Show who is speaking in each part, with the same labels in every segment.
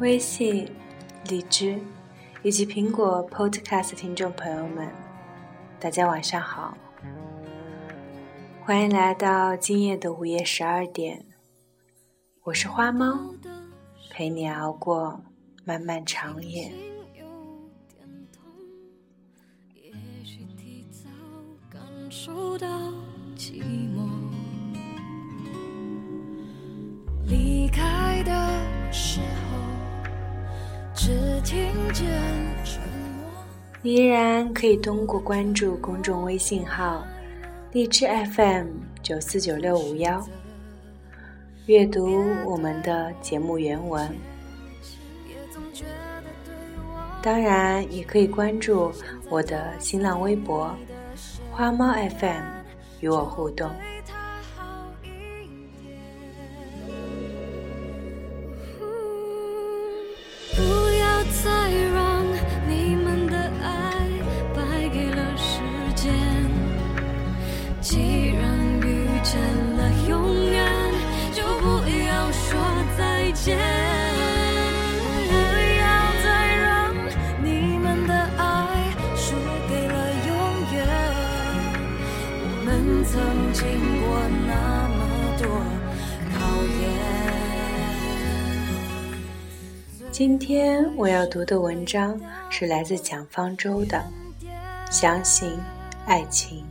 Speaker 1: 微信、荔枝以及苹果 Podcast 听众朋友们，大家晚上好，欢迎来到今夜的午夜十二点，我是花猫，陪你熬过漫漫长夜。受到寂寞。离开依然可以通过关注公众微信号“荔枝 FM 九四九六五幺”，阅读我们的节目原文。当然，也可以关注我的新浪微博“花猫 FM”，与我互动。今天我要读的文章是来自蒋方舟的《相信爱情》。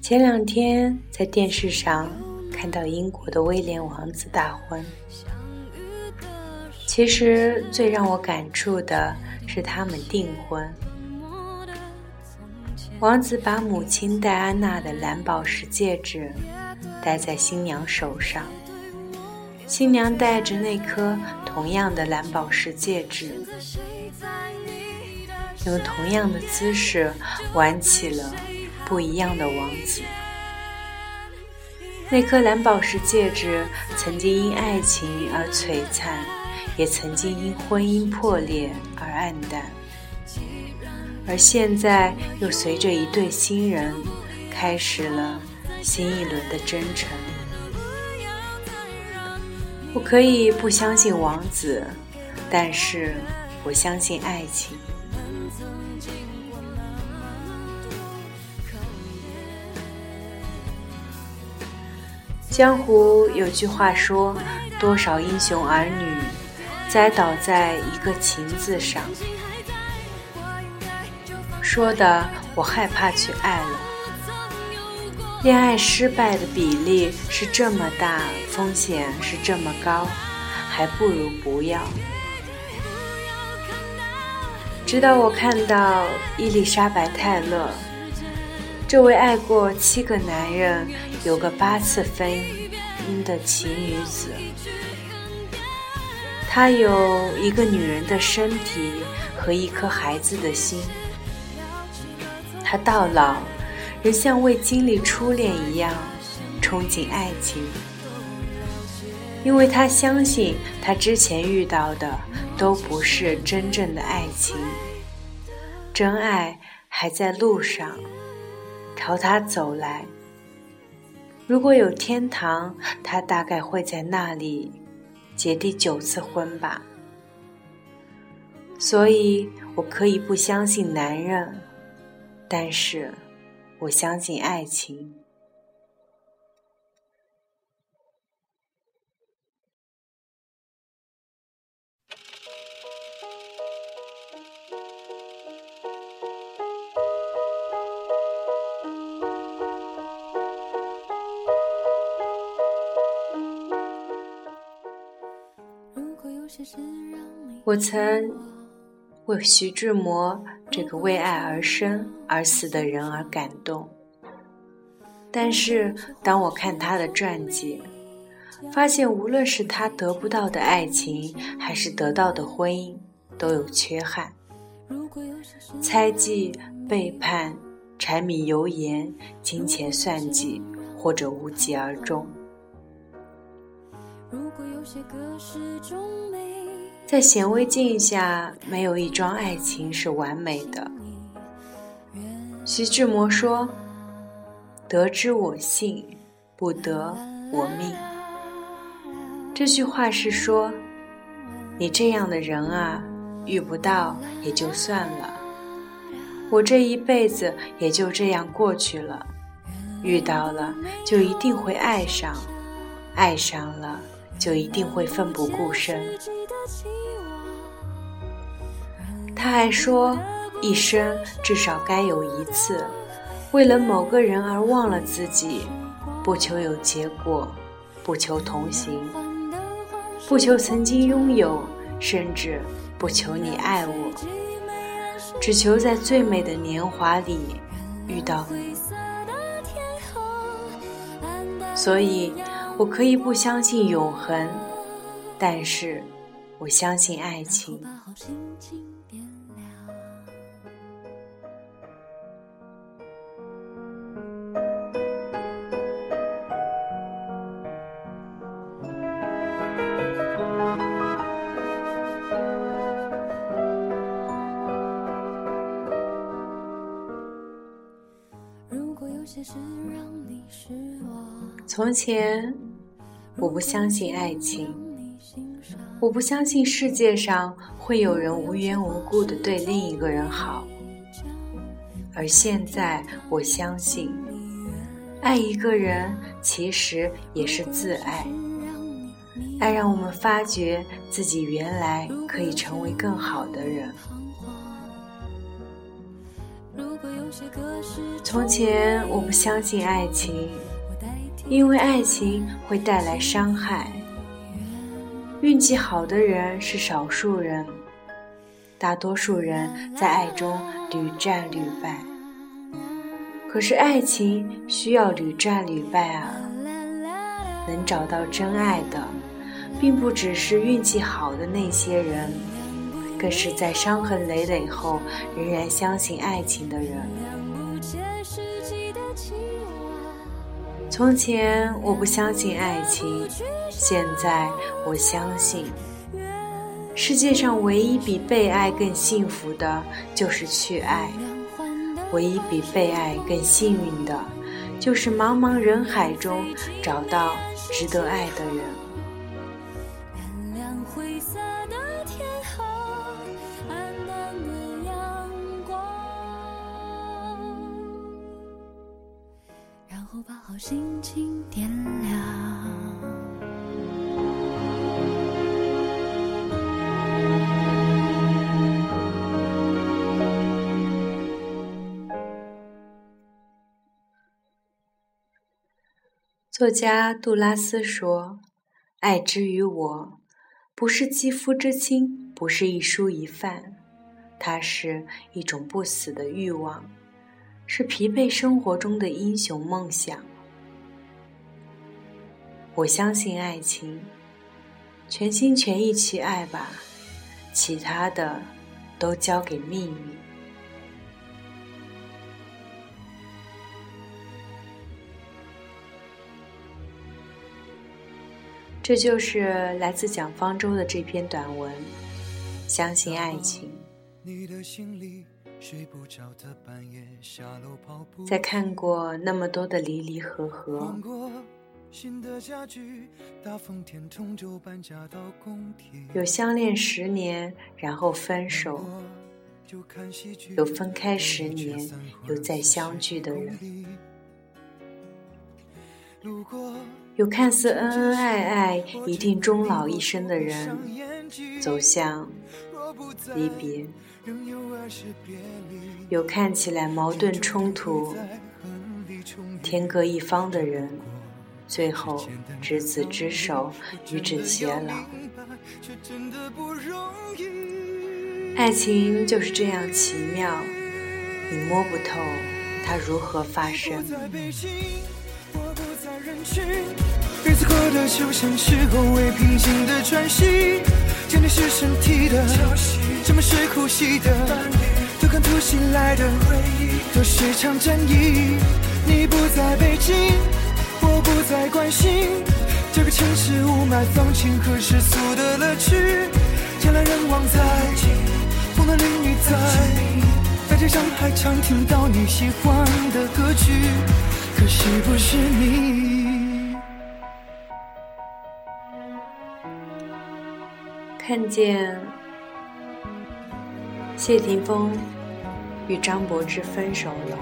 Speaker 1: 前两天在电视上看到英国的威廉王子大婚，其实最让我感触的是他们订婚。王子把母亲戴安娜的蓝宝石戒指戴在新娘手上。新娘戴着那颗同样的蓝宝石戒指，用同样的姿势玩起了不一样的王子。那颗蓝宝石戒指曾经因爱情而璀璨，也曾经因婚姻破裂而黯淡，而现在又随着一对新人开始了新一轮的征程。我可以不相信王子，但是我相信爱情。江湖有句话说：“多少英雄儿女栽倒在一个情字上。”说的我害怕去爱了。恋爱失败的比例是这么大，风险是这么高，还不如不要。直到我看到伊丽莎白·泰勒，这位爱过七个男人、有个八次婚姻的奇女子，她有一个女人的身体和一颗孩子的心，她到老。仍像未经历初恋一样憧憬爱情，因为他相信他之前遇到的都不是真正的爱情，真爱还在路上朝他走来。如果有天堂，他大概会在那里结第九次婚吧。所以我可以不相信男人，但是。我相信爱情。我曾。为徐志摩这个为爱而生而死的人而感动，但是当我看他的传记，发现无论是他得不到的爱情，还是得到的婚姻，都有缺憾：猜忌、背叛、柴米油盐、金钱算计，或者无疾而终。如果有些歌始终没在显微镜下，没有一桩爱情是完美的。徐志摩说：“得之我幸，不得我命。”这句话是说，你这样的人啊，遇不到也就算了，我这一辈子也就这样过去了。遇到了就一定会爱上，爱上了就一定会奋不顾身。他还说，一生至少该有一次，为了某个人而忘了自己，不求有结果，不求同行，不求曾经拥有，甚至不求你爱我，只求在最美的年华里遇到你。所以，我可以不相信永恒，但是我相信爱情。从前，我不相信爱情，我不相信世界上会有人无缘无故的对另一个人好。而现在，我相信，爱一个人其实也是自爱，爱让我们发觉自己原来可以成为更好的人。从前，我不相信爱情。因为爱情会带来伤害，运气好的人是少数人，大多数人在爱中屡战屡败。可是爱情需要屡战屡败啊！能找到真爱的，并不只是运气好的那些人，更是在伤痕累累后仍然相信爱情的人。从前我不相信爱情，现在我相信。世界上唯一比被爱更幸福的，就是去爱；唯一比被爱更幸运的，就是茫茫人海中找到值得爱的人。
Speaker 2: 心情点亮。
Speaker 1: 作家杜拉斯说：“爱之于我，不是肌肤之亲，不是一蔬一饭，它是一种不死的欲望，是疲惫生活中的英雄梦想。”我相信爱情，全心全意去爱吧，其他的都交给命运。这就是来自蒋方舟的这篇短文。相信爱情，在看过那么多的离离合合。
Speaker 3: 新的家具，大方填充，旧搬家到公
Speaker 1: 有相恋十年然后分手，有分开十年又再相聚的人，有看似恩恩爱爱一定终老一生的人，走向离别，有看起来矛盾冲突、天各一方的人。最后执子之手，与子偕老。爱情就是这样奇妙，你摸不透它如何发生。日子过得就像是后未平静的喘息，坚定是身体的，沉默是呼吸的，都看突袭来的回忆，都是场战役。你不在北京。我不再关心这个城市雾霾、放晴和世俗的乐趣。人来人往在，风的淋雨在，在街上还常听到你喜欢的歌曲，可惜不是你？看见谢霆锋与张柏芝分手了，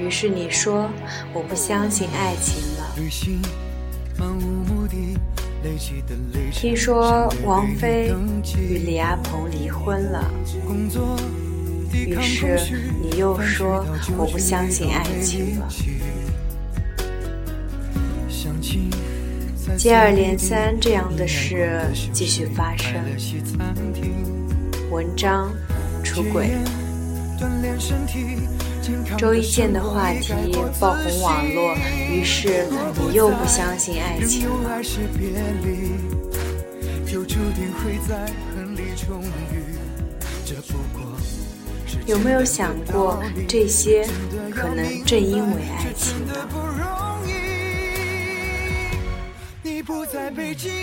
Speaker 1: 于是你说我不相信爱情了。听说王菲与李亚鹏离婚了，于是你又说我不相信爱情了。接二连三这样的事继续发生，文章出轨了，周一见的。话题爆红网络，于是你又不相信爱情了。有没有想过，这些可能正因为爱情呢？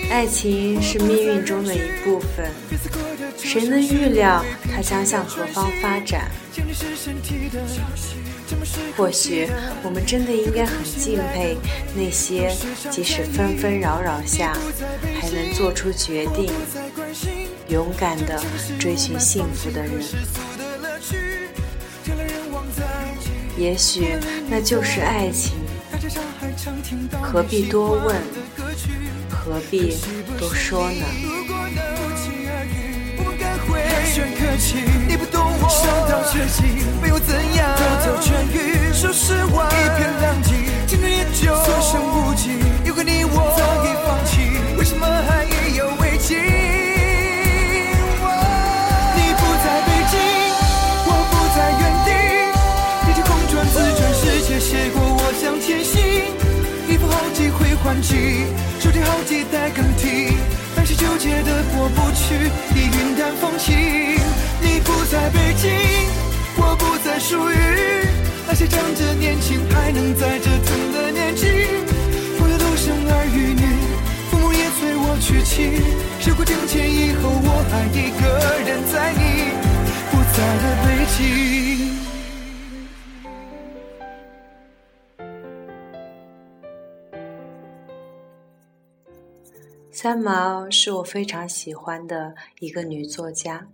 Speaker 1: 爱情是命运中的。一部分，谁能预料它将向何方发展？或许我们真的应该很敬佩那些即使纷纷扰扰下还能做出决定、勇敢的追寻幸福的人。也许那就是爱情，何必多问？何必多说呢？
Speaker 3: 收在北京，我不再属于那些仗着年轻还能在折腾的年纪。我要都生儿育女，父母也催我娶妻。时过境迁以后，我还一个人在你不在的北京。
Speaker 1: 三毛是我非常喜欢的一个女作家，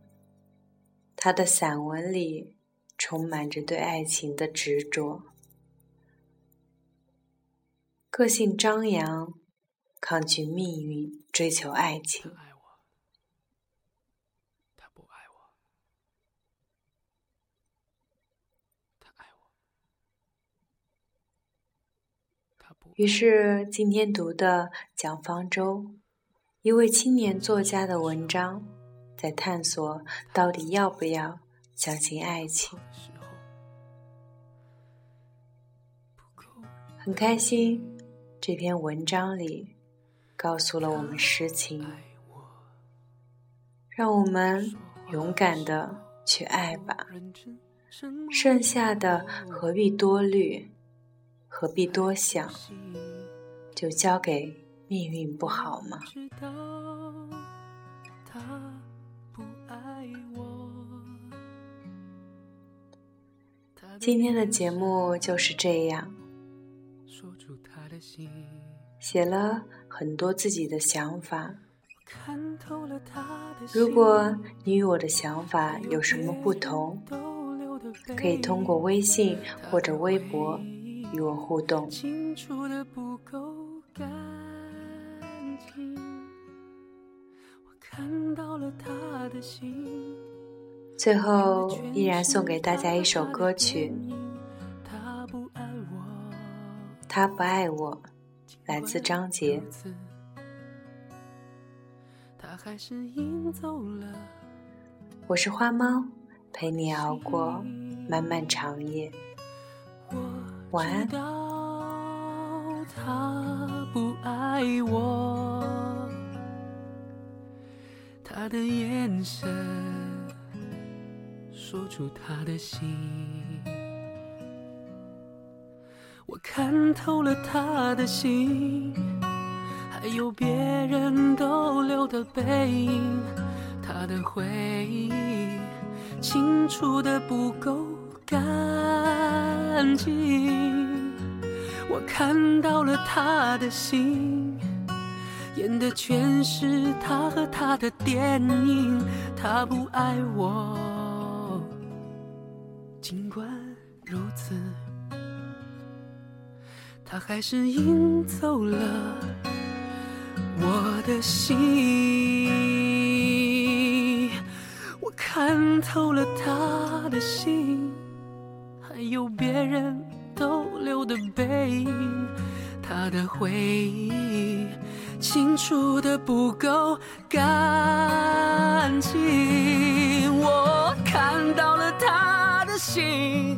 Speaker 1: 她的散文里充满着对爱情的执着，个性张扬，抗拒命运，追求爱情。于是今天读的蒋方舟。一位青年作家的文章，在探索到底要不要相信爱情。很开心，这篇文章里告诉了我们实情，让我们勇敢的去爱吧。剩下的何必多虑，何必多想，就交给。命运不好吗？今天的节目就是这样，写了很多自己的想法。如果你与我的想法有什么不同，可以通过微信或者微博与我互动。看到了他的心最后，依然送给大家一首歌曲，《他不爱我》，来自张杰。我是花猫，陪你熬过漫漫长夜。晚安。
Speaker 3: 他的眼神说出他的心，我看透了他的心，还有别人逗留的背影，他的回忆清楚的不够干净，我看到了他的心。
Speaker 4: 演的全是他和他的电影。他不爱我，子，他还是赢走了我的心。我看透了他的心，还有别人逗留的背影，他的回忆。清楚的不够干净，我看到了他的心，